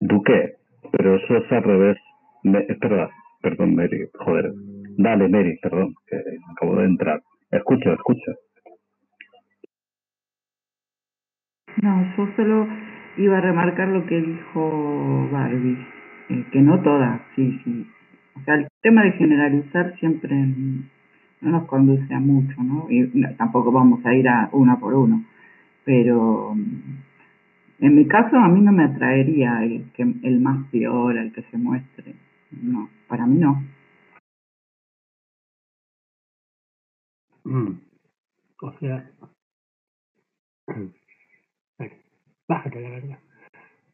Duque, pero eso es al revés. Me, espera, perdón, Mary, joder. Dale, Mary, perdón, que acabo de entrar. Escucha, escucha. No, yo solo iba a remarcar lo que dijo Barbie, eh, que no todas, sí, sí. O sea, el tema de generalizar siempre no nos conduce a mucho, ¿no? Y tampoco vamos a ir a una por uno, pero en mi caso a mí no me atraería el, que, el más peor, el que se muestre, no, para mí no. Mm. O sea, bájate la verdad.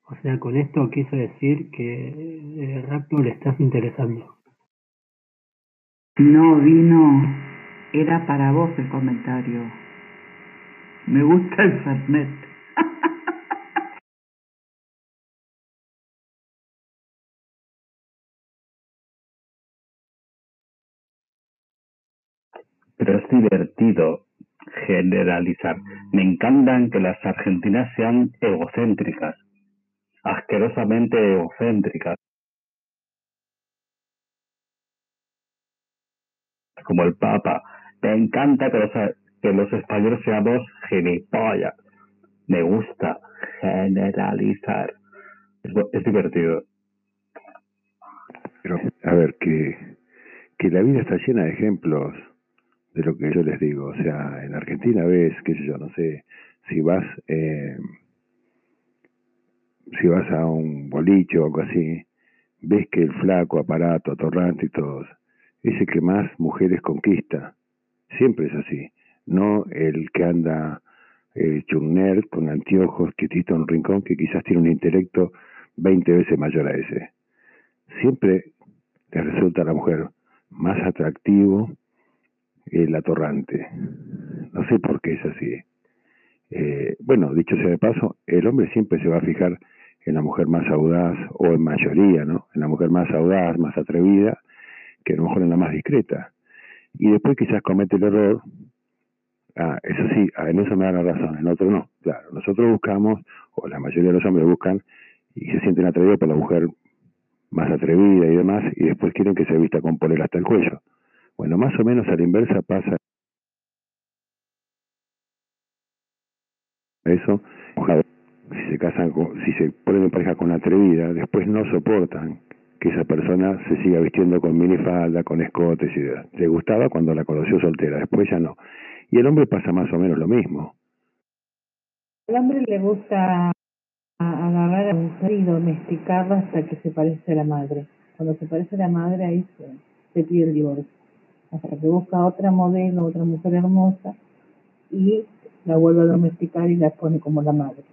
O sea, con esto quiso decir que el rapto le estás interesando. No, vino, era para vos el comentario. Me gusta el Fernet. Pero es divertido generalizar. Me encantan que las argentinas sean egocéntricas, asquerosamente egocéntricas. Como el Papa. Me encanta que los, que los españoles seamos gilipollas. Me gusta generalizar. Es, divertido. A ver, que, que la vida está llena de ejemplos de lo que yo les digo. O sea, en Argentina ves, qué sé yo, no sé, si vas, eh, si vas a un boliche o algo así, ves que el flaco, aparato, atorrante y todos, es el que más mujeres conquista. Siempre es así. No el que anda eh, nerd con anteojos, quietito en un rincón, que quizás tiene un intelecto 20 veces mayor a ese. Siempre le resulta a la mujer más atractivo el atorrante. No sé por qué es así. Eh, bueno, dicho sea de paso, el hombre siempre se va a fijar en la mujer más audaz, o en mayoría, ¿no? En la mujer más audaz, más atrevida, que a lo mejor en la más discreta. Y después quizás comete el error, ah, eso sí, ah, en eso me da la razón, en otro no. Claro, nosotros buscamos, o la mayoría de los hombres buscan, y se sienten atraídos por la mujer más atrevida y demás, y después quieren que se vista con poner hasta el cuello. Bueno, más o menos a la inversa pasa eso. Si se casan, con, si se ponen en pareja con atrevida, después no soportan que esa persona se siga vistiendo con minifalda, con escotes y demás. Le gustaba cuando la conoció soltera, después ya no. Y el hombre pasa más o menos lo mismo. Al hombre le gusta agarrar a mujer y domesticarla hasta que se parece a la madre. Cuando se parece a la madre, ahí se, se pide el divorcio. Hasta que busca otra modelo, otra mujer hermosa y la vuelve a domesticar y la pone como la madre.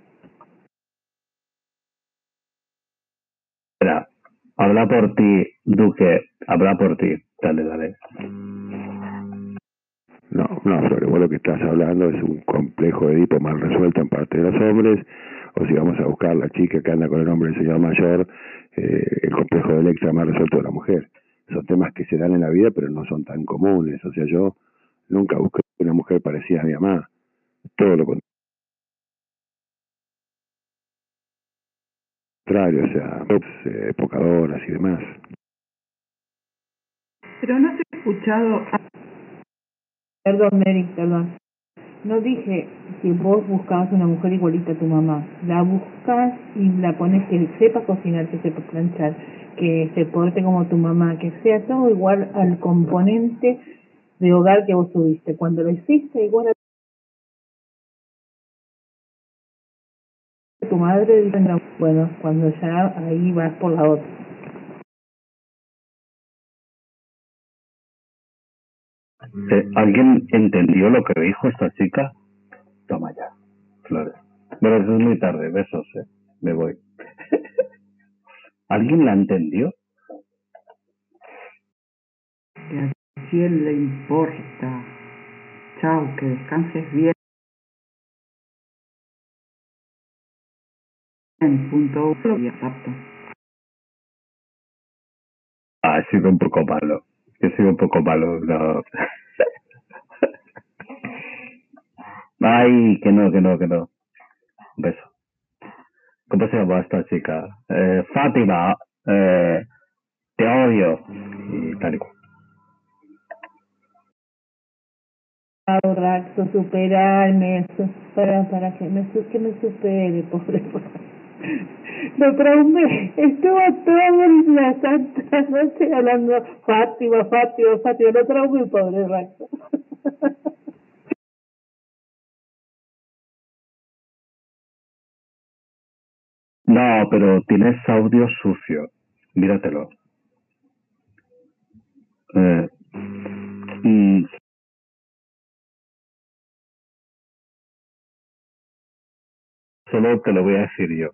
Habla por ti, Duque, habla por ti. Dale, dale. No, no, sobre lo que estás hablando es un complejo de Edipo mal resuelto en parte de los hombres, o si vamos a buscar la chica que anda con el hombre del señor mayor, eh, el complejo de Electra mal resuelto de la mujer. Son temas que se dan en la vida, pero no son tan comunes. O sea, yo nunca busqué una mujer parecida a mi mamá. Todo lo contrario, o sea, eh, epocadoras y demás. Pero no te he escuchado. Perdón, Mary, perdón. No dije que vos buscabas una mujer igualita a tu mamá. La buscas y la pones que sepa cocinar, que sepa planchar, que se porte como tu mamá, que sea todo igual al componente de hogar que vos tuviste. Cuando lo hiciste igual a madre, bueno, cuando ya ahí vas por la otra. Eh, ¿Alguien entendió lo que dijo esta chica? Toma ya, flores. Bueno, es muy tarde, besos, eh. Me voy. ¿Alguien la entendió? Que a quién le importa. Chao, que descanses bien. En punto y apto. Ah, he sido un poco malo. He sido un poco malo. No. Ay, que no, que no, que no. Un beso. ¿Cómo se llama esta chica? Eh, Fátima, eh, te odio. Y tal y cual. Raxo, superarme, su- para, para que me, que me supere, pobre. Lo traumé, estuvo toda la santa noche hablando Fátima, Fátima, Fátima, lo traumé, pobre Raxo. No, pero tienes audio sucio. Míratelo. Eh, y solo te lo voy a decir yo.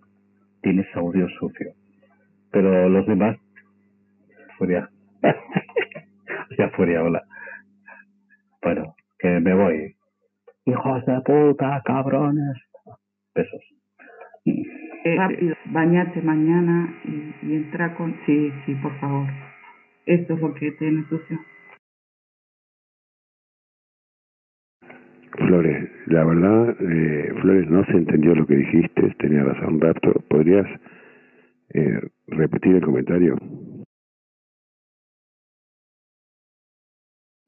Tienes audio sucio. Pero los demás... Furia. ya furia, hola. Bueno, que me voy. Hijos de puta, cabrones. Besos. Eh, rápido, bañate mañana y, y entra con... Sí, sí, por favor. Esto es lo que tiene sucio. Flores, la verdad, eh, Flores, no se entendió lo que dijiste, tenía razón Raptor. ¿Podrías eh, repetir el comentario?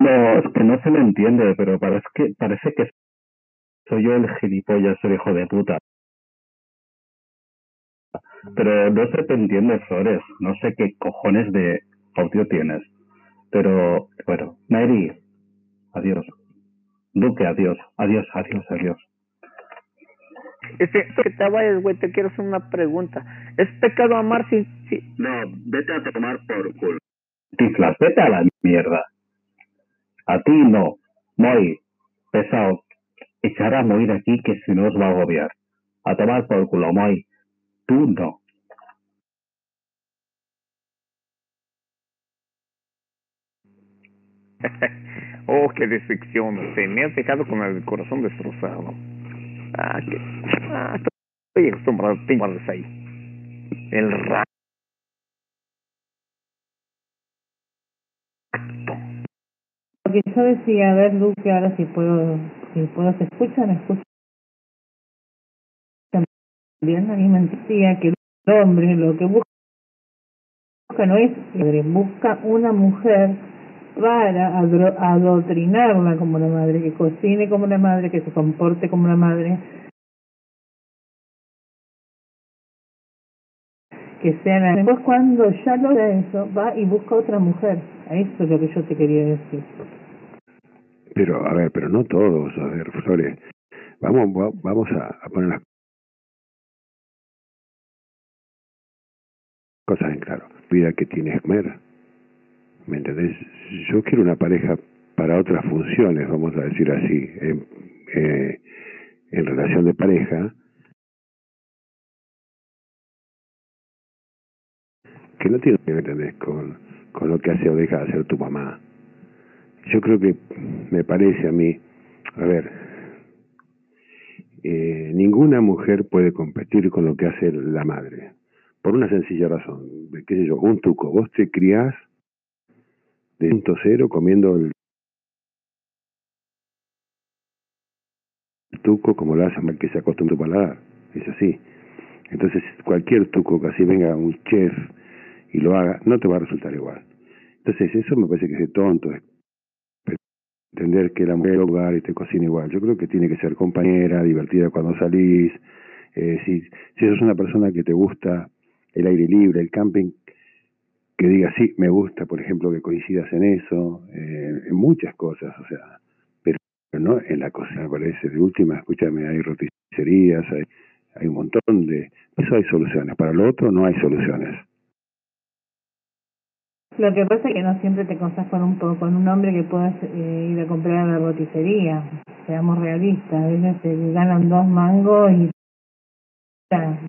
No, es que no se me entiende, pero parece que, parece que soy yo el gilipollas, el hijo de puta. Pero no se te entiende, Flores. No sé qué cojones de audio tienes. Pero, bueno, Mary, adiós. Duque, adiós. Adiós, adiós, adiós. Este, que te vayas, güey, te quiero hacer una pregunta. ¿Es pecado amar si, si... No, vete a tomar por culo. Tiflas, vete a la mierda. A ti no. Moy, pesado. Echar a de aquí que si no os va a agobiar. A tomar por culo, Moy. Tú no. oh, qué decepción. Se me has dejado con el corazón destrozado. Ah, que... Ah, estoy acostumbrado. Tengo guardas ahí. El rato. Lo que yo decía, a ver, Luque, ahora si puedo, si puedo, se escucha, me escucha. También a mí me decía que el hombre lo que busca no es busca una mujer para adro- adoctrinarla como una madre, que cocine como una madre, que se comporte como una madre, que sea la... Después cuando ya logra eso, va y busca otra mujer. A Eso es lo que yo te quería decir. Pero, a ver, pero no todos, a ver, Flores. Vamos, va- vamos a, a poner las cosas en claro. Vida que tiene Esmer. ¿Me entendés? Yo quiero una pareja para otras funciones, vamos a decir así, en, eh, relación de pareja, que no tiene que ver, con lo que hace o deja de hacer tu mamá. Yo creo que me parece a mí, a ver, eh, ninguna mujer puede competir con lo que hace la madre, por una sencilla razón, qué sé yo, un tuco, vos te criás de punto cero comiendo el tuco como lo hace mal que se acostumbra tu paladar, es así. Entonces cualquier tuco que así venga un chef y lo haga, no te va a resultar igual. Entonces eso me parece que es tonto, es entender que la mujer hogar y te cocina igual. Yo creo que tiene que ser compañera, divertida cuando salís. Eh, si, si sos una persona que te gusta el aire libre, el camping, que diga, sí, me gusta, por ejemplo, que coincidas en eso, eh, en muchas cosas, o sea, pero no en la me parece. De última, escúchame, hay roticerías, hay, hay un montón de... Eso hay soluciones. Para lo otro no hay soluciones. Lo que pasa es que no siempre te consas con un con un hombre que puedas eh, ir a comprar a la roticería. Seamos realistas, a veces se ganan dos mangos y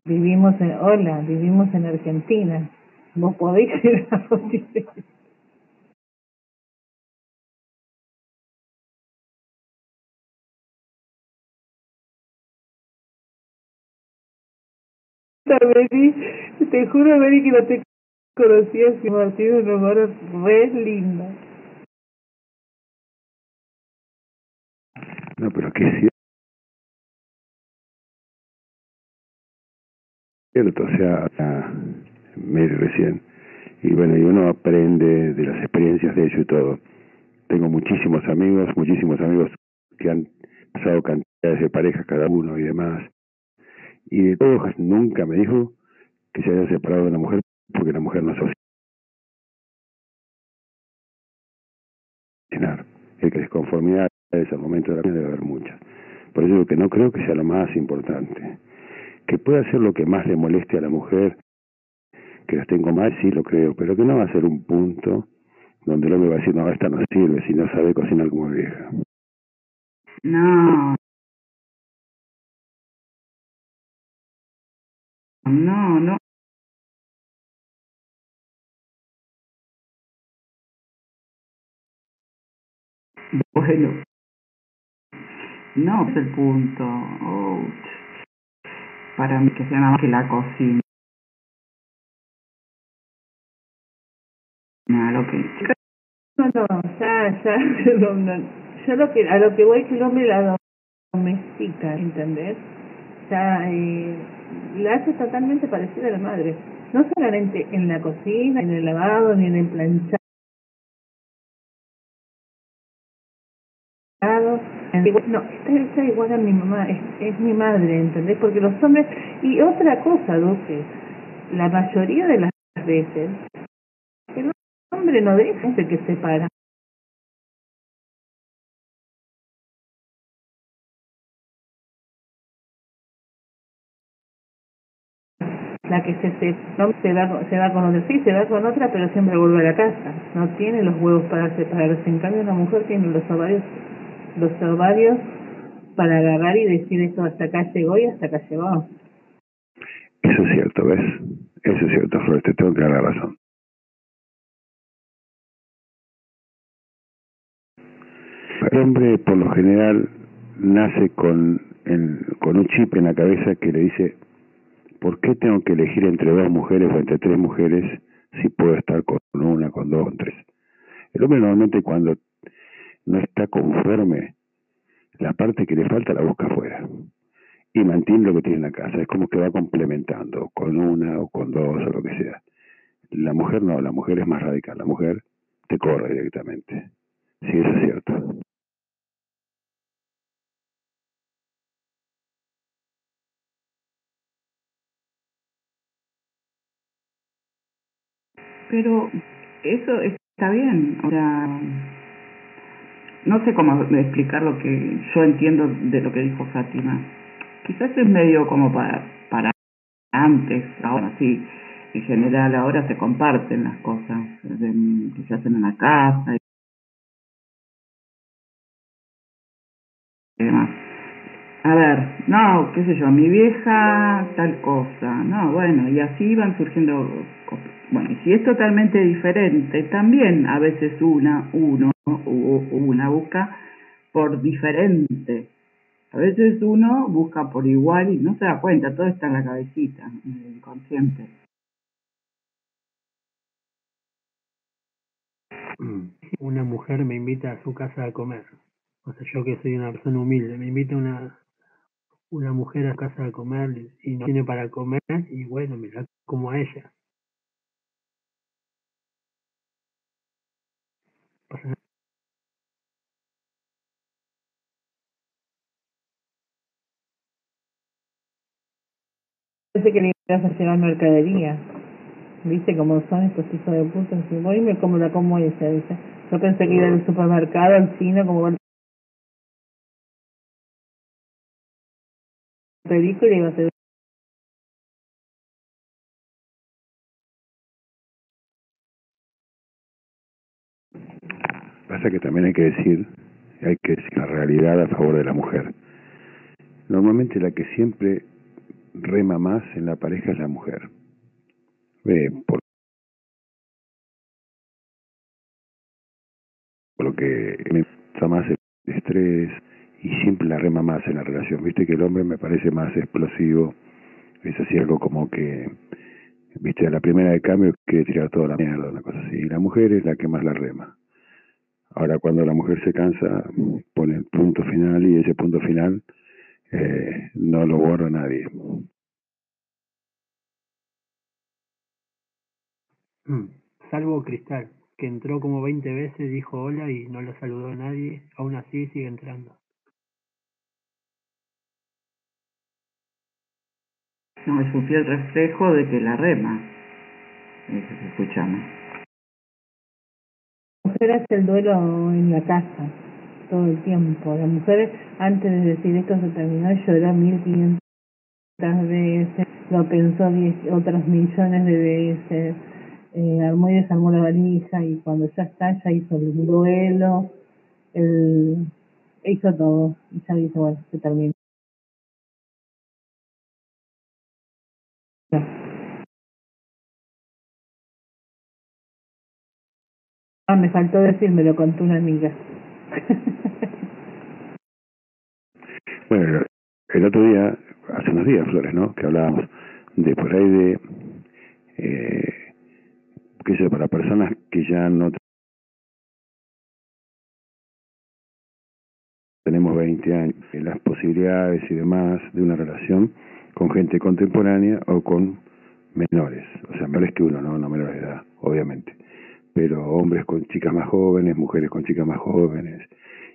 vivimos en hola, vivimos en Argentina. No podéis ser así. te juro, Mary, que no te conocía si Martín de Romero es re linda. No, pero qué es cierto, o sea me recién. Y bueno, y uno aprende de las experiencias de ellos y todo. Tengo muchísimos amigos, muchísimos amigos que han pasado cantidades de parejas cada uno y demás. Y de todos nunca me dijo que se haya separado de una mujer porque la mujer no es El que desconformidad es el momento de la vida debe haber muchas. Por eso digo que no creo que sea lo más importante. Que pueda ser lo que más le moleste a la mujer, que las tengo mal, sí lo creo, pero que no va a ser un punto donde el hombre va a decir, no, esta no sirve si no sabe cocinar como vieja. No. No, no. Bueno. No es el punto. Para mí que sea nada más que la cocina. Lo que... No, no, ya, ya, yo lo que, a lo que voy es que el hombre la domestica, ¿entendés? Eh, la hace totalmente parecida a la madre. No solamente en la cocina, en el lavado, ni en el planchado. No, está igual a mi mamá, es, es mi madre, ¿entendés? Porque los hombres... Y otra cosa, Duque, la mayoría de las veces, hombre no deja de que se para. la que se se, no, se va con otra sí se va con otra pero siempre vuelve a la casa. No tiene los huevos para separarse. En cambio una mujer tiene los ovarios los ovarios para agarrar y decir esto hasta acá llegó y hasta acá llegó eso es cierto ves eso es cierto Flores te tengo que dar la razón el hombre por lo general nace con un chip en la cabeza que le dice ¿por qué tengo que elegir entre dos mujeres o entre tres mujeres si puedo estar con una, con dos, con tres? El hombre normalmente cuando no está conforme, la parte que le falta la busca afuera y mantiene lo que tiene en la casa. Es como que va complementando con una o con dos o lo que sea. La mujer no, la mujer es más radical, la mujer te corre directamente. Sí, eso es cierto. Pero eso está bien, o sea, no sé cómo explicar lo que yo entiendo de lo que dijo Fátima. Quizás es medio como para, antes, ahora sí, en general ahora se comparten las cosas que se hacen en la casa y demás. A ver, no, qué sé yo, mi vieja tal cosa, no, bueno, y así van surgiendo bueno, si es totalmente diferente, también a veces una, uno o una busca por diferente. A veces uno busca por igual y no se da cuenta, todo está en la cabecita, en el inconsciente. Una mujer me invita a su casa a comer. O sea, yo que soy una persona humilde, me invita una, una mujer a casa a comer y no tiene para comer y bueno, me da como a ella. Pensé que le ibas a llevar mercadería. ¿Viste cómo son estos hijos de puta? Voy me como la como esa. Yo pensé que iba al supermercado, al cine, como película iba a ser Pasa que también hay que decir, hay que decir la realidad a favor de la mujer. Normalmente la que siempre rema más en la pareja es la mujer. Eh, por, lo que me gusta más el estrés y siempre la rema más en la relación. Viste que el hombre me parece más explosivo, es así algo como que, viste, a la primera de cambio quiere tirar toda la mierda, una cosa así. Y la mujer es la que más la rema. Ahora cuando la mujer se cansa, pone el punto final y ese punto final eh, no lo borra nadie. Mm. Salvo Cristal, que entró como 20 veces, dijo hola y no lo saludó a nadie, aún así sigue entrando. No, me subió el reflejo de que la rema. Eh, Eso escuchamos. El duelo en la casa todo el tiempo. La mujer, antes de decir esto se terminó, lloró 1500 veces, lo pensó diez, otras millones de veces, eh, armó y desarmó la valija y cuando ya está, ya hizo el duelo, el, hizo todo y ya dice, bueno, se terminó. Ah, me faltó decir, me lo contó una amiga. bueno, el otro día, hace unos días, Flores, ¿no? Que hablábamos de por ahí de, eh, qué sé, para personas que ya no tenemos 20 años, las posibilidades y demás de una relación con gente contemporánea o con menores, o sea, menores que uno, no, no menores de edad, obviamente pero hombres con chicas más jóvenes, mujeres con chicas más jóvenes,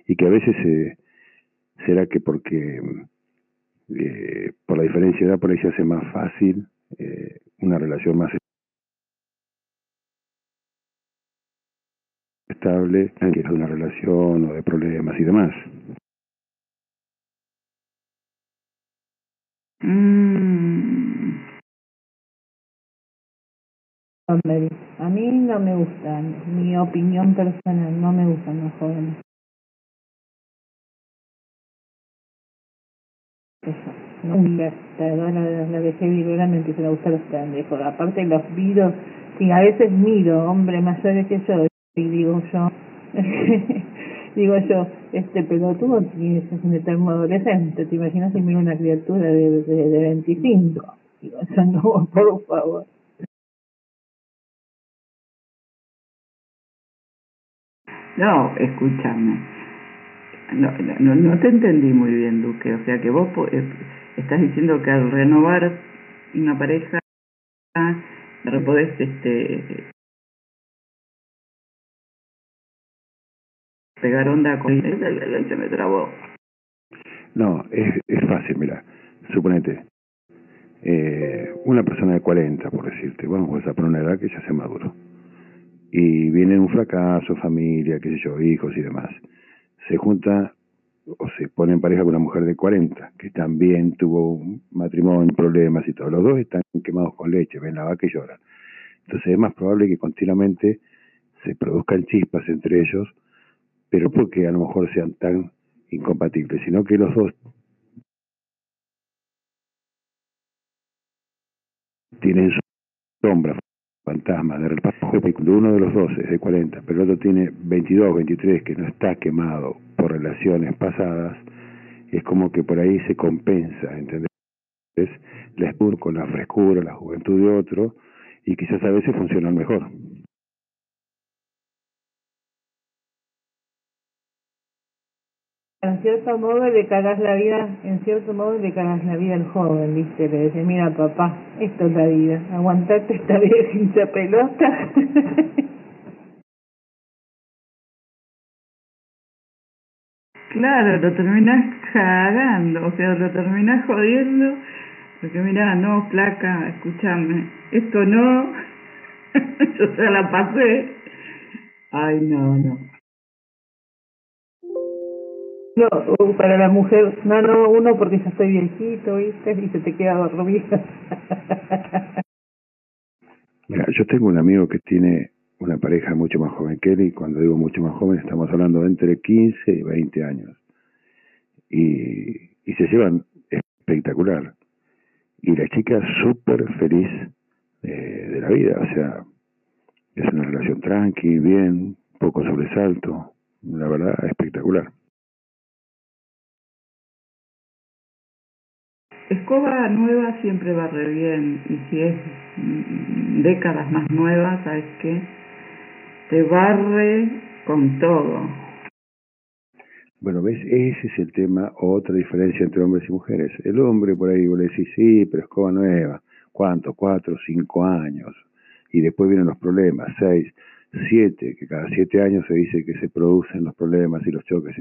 y que a veces eh, será que porque eh, por la diferencia de edad por ahí se hace más fácil eh, una relación más estable que es una relación o de problemas y demás. Mm. A mí no me gustan, mi opinión personal, no me gustan los jóvenes. No gusta, la, la dejé viruela me empiezan a gustar los pendejos. Aparte los viros, sí, a veces miro hombres mayores que yo y digo yo, digo yo, este pelotudo es un eterno adolescente, ¿te imaginas si miro una criatura de, de, de 25? Digo, yo no, por favor. No, escúchame. No, no, no te entendí muy bien, Duque. O sea que vos estás diciendo que al renovar una pareja, podés este, pegar onda con... Se me trabó. No, es, es fácil, mira. Suponete, eh, una persona de 40, por decirte, vamos a poner una edad que ya se maduro y viene un fracaso, familia, qué sé yo, hijos y demás. Se junta o se pone en pareja con una mujer de 40, que también tuvo un matrimonio, problemas y todo. Los dos están quemados con leche, ven la vaca y lloran. Entonces es más probable que continuamente se produzcan chispas entre ellos, pero porque a lo mejor sean tan incompatibles, sino que los dos tienen sombra fantasma de repente uno de los dos es de 40, pero el otro tiene 22, 23, que no está quemado relaciones pasadas, es como que por ahí se compensa, ¿entendés? La con la frescura, la juventud de otro, y quizás a veces funcionan mejor. en cierto modo le cagas la vida, en cierto modo le cagas la vida al joven, viste, le dice, mira papá, esto es la vida, aguantate esta sin pelota. Claro, lo terminas cagando, o sea, lo terminas jodiendo, porque mira, no, placa, escúchame, esto no, yo se la pasé. Ay, no, no. No, para la mujer, no, no, uno porque ya estoy viejito, ¿viste? Y se te queda dormido. Mira, yo tengo un amigo que tiene una pareja mucho más joven que él, y cuando digo mucho más joven, estamos hablando de entre 15 y 20 años. Y, y se llevan espectacular. Y la chica súper feliz eh, de la vida, o sea, es una relación tranqui, bien, poco sobresalto, la verdad, espectacular. Escoba nueva siempre va re bien y si es décadas más nuevas, ¿sabes qué? Te barre con todo. Bueno, ¿ves? Ese es el tema, otra diferencia entre hombres y mujeres. El hombre por ahí vos le decís, sí, pero escoba nueva. ¿Cuánto? Cuatro, cinco años. y después vienen los problemas, seis, siete, que cada siete años se dice que se producen los problemas y los choques.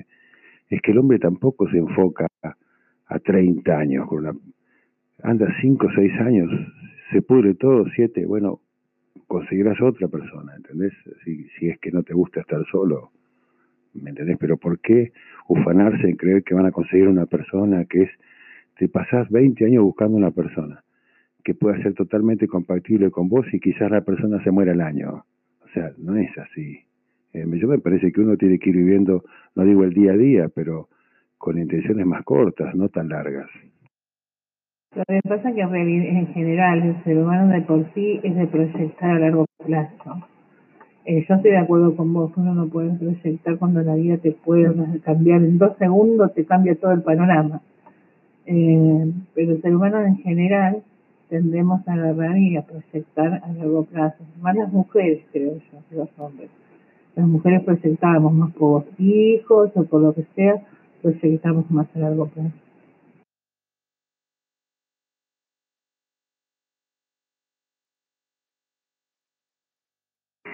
Es que el hombre tampoco se enfoca a, 30 años, con una, anda cinco seis años, se pudre todo, siete, bueno, conseguirás otra persona, ¿entendés? Si, si es que no te gusta estar solo, ¿me entendés? Pero ¿por qué ufanarse en creer que van a conseguir una persona que es, te pasás 20 años buscando una persona que pueda ser totalmente compatible con vos y quizás la persona se muera el año? O sea, no es así. Eh, yo me parece que uno tiene que ir viviendo, no digo el día a día, pero con intenciones más cortas, no tan largas. Lo que pasa es que en general el ser humano de por sí es de proyectar a largo plazo. Eh, yo estoy de acuerdo con vos, uno no puede proyectar cuando la vida te puede cambiar, en dos segundos te cambia todo el panorama. Eh, pero el ser humano en general tendemos a agarrar y a proyectar a largo plazo. Más las mujeres, creo yo, que los hombres. Las mujeres proyectamos más por hijos o por lo que sea, proyectamos más a largo plazo.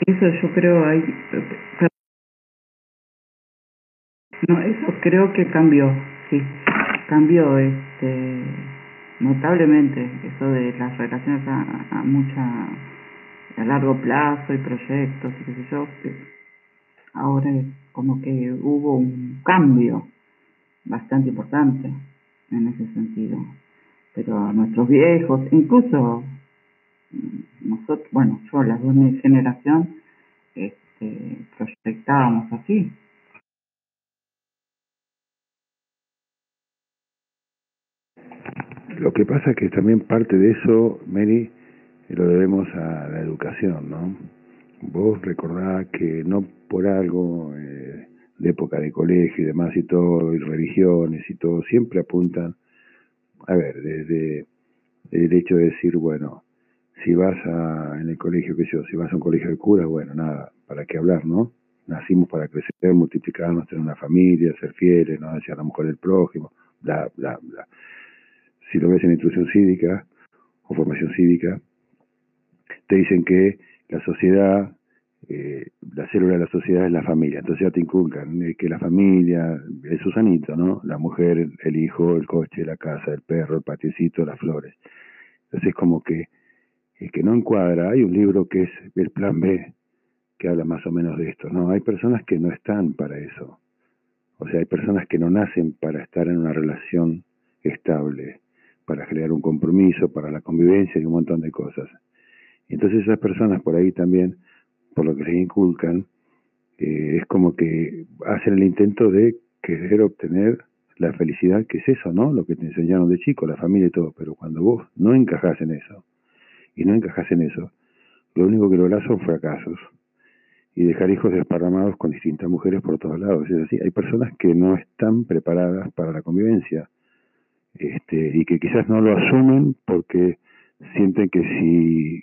Eso yo creo hay no eso creo que cambió sí cambió este notablemente eso de las relaciones a, mucha a largo plazo y proyectos y qué sé yo ahora como que hubo un cambio bastante importante en ese sentido pero a nuestros viejos incluso nosotros, bueno, yo, la de mi generación, este, proyectábamos así. Lo que pasa es que también parte de eso, Mary, lo debemos a la educación, ¿no? Vos recordás que no por algo eh, de época de colegio y demás y todo, y religiones y todo, siempre apuntan, a ver, desde el hecho de decir, bueno, si vas a, en el colegio, que yo, si vas a un colegio de curas, bueno, nada, para qué hablar, ¿no? Nacimos para crecer, multiplicarnos, tener una familia, ser fieles, no hacia la mujer del prójimo, bla, bla, bla. Si lo ves en instrucción cívica o formación cívica, te dicen que la sociedad, eh, la célula de la sociedad es la familia. Entonces ya te inculcan eh, que la familia es Susanito, ¿no? La mujer, el hijo, el coche, la casa, el perro, el patiecito, las flores. Entonces es como que el que no encuadra, hay un libro que es el plan B, que habla más o menos de esto, ¿no? Hay personas que no están para eso. O sea, hay personas que no nacen para estar en una relación estable, para crear un compromiso, para la convivencia y un montón de cosas. Entonces esas personas por ahí también, por lo que les inculcan, eh, es como que hacen el intento de querer obtener la felicidad, que es eso, ¿no? Lo que te enseñaron de chico, la familia y todo, pero cuando vos no encajas en eso, y no encajas en eso, lo único que logras son fracasos y dejar hijos desparramados con distintas mujeres por todos lados. Es decir, hay personas que no están preparadas para la convivencia este, y que quizás no lo asumen porque sienten que si,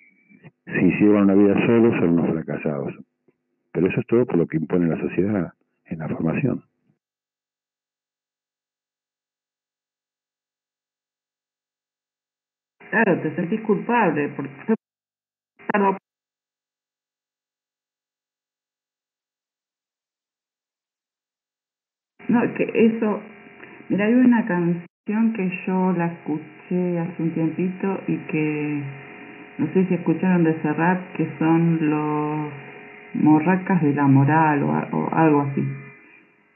si llevan una vida solos son unos fracasados. Pero eso es todo por lo que impone la sociedad en la formación. Claro, te sentís culpable porque No, que eso, mira, hay una canción que yo la escuché hace un tiempito y que no sé si escucharon de Serrat, que son los morracas de la moral o, o algo así.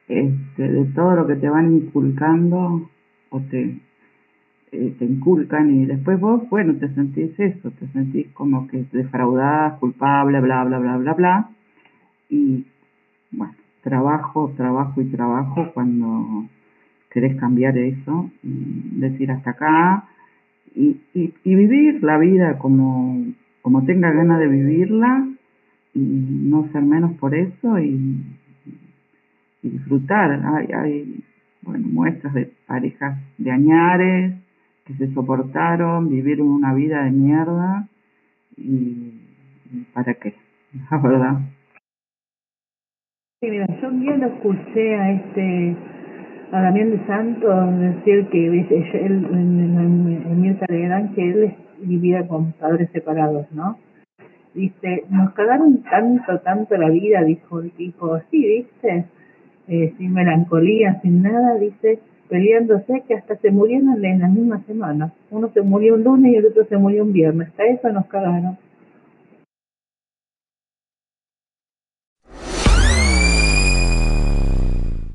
Este, de todo lo que te van inculcando o te te inculcan y después vos, bueno, te sentís eso, te sentís como que defraudás, culpable, bla, bla, bla, bla, bla. Y bueno, trabajo, trabajo y trabajo cuando querés cambiar eso decir hasta acá y, y, vivir la vida como, como tenga ganas de vivirla y no ser menos por eso y, y disfrutar. Hay, hay bueno, muestras de parejas de añares, se soportaron, vivieron una vida de mierda y, ¿para qué? La verdad. Sí, mira, yo día lo escuché a este a Damián de Santos decir que él en, en, en, que él vivía con padres separados, ¿no? Dice, nos cagaron tanto, tanto la vida, dijo el tipo. Sí, ¿viste? Eh, sin melancolía, sin nada, dice, peleándose que hasta se murieron en la misma semana. Uno se murió un lunes y el otro se murió un viernes. A eso nos cagaron.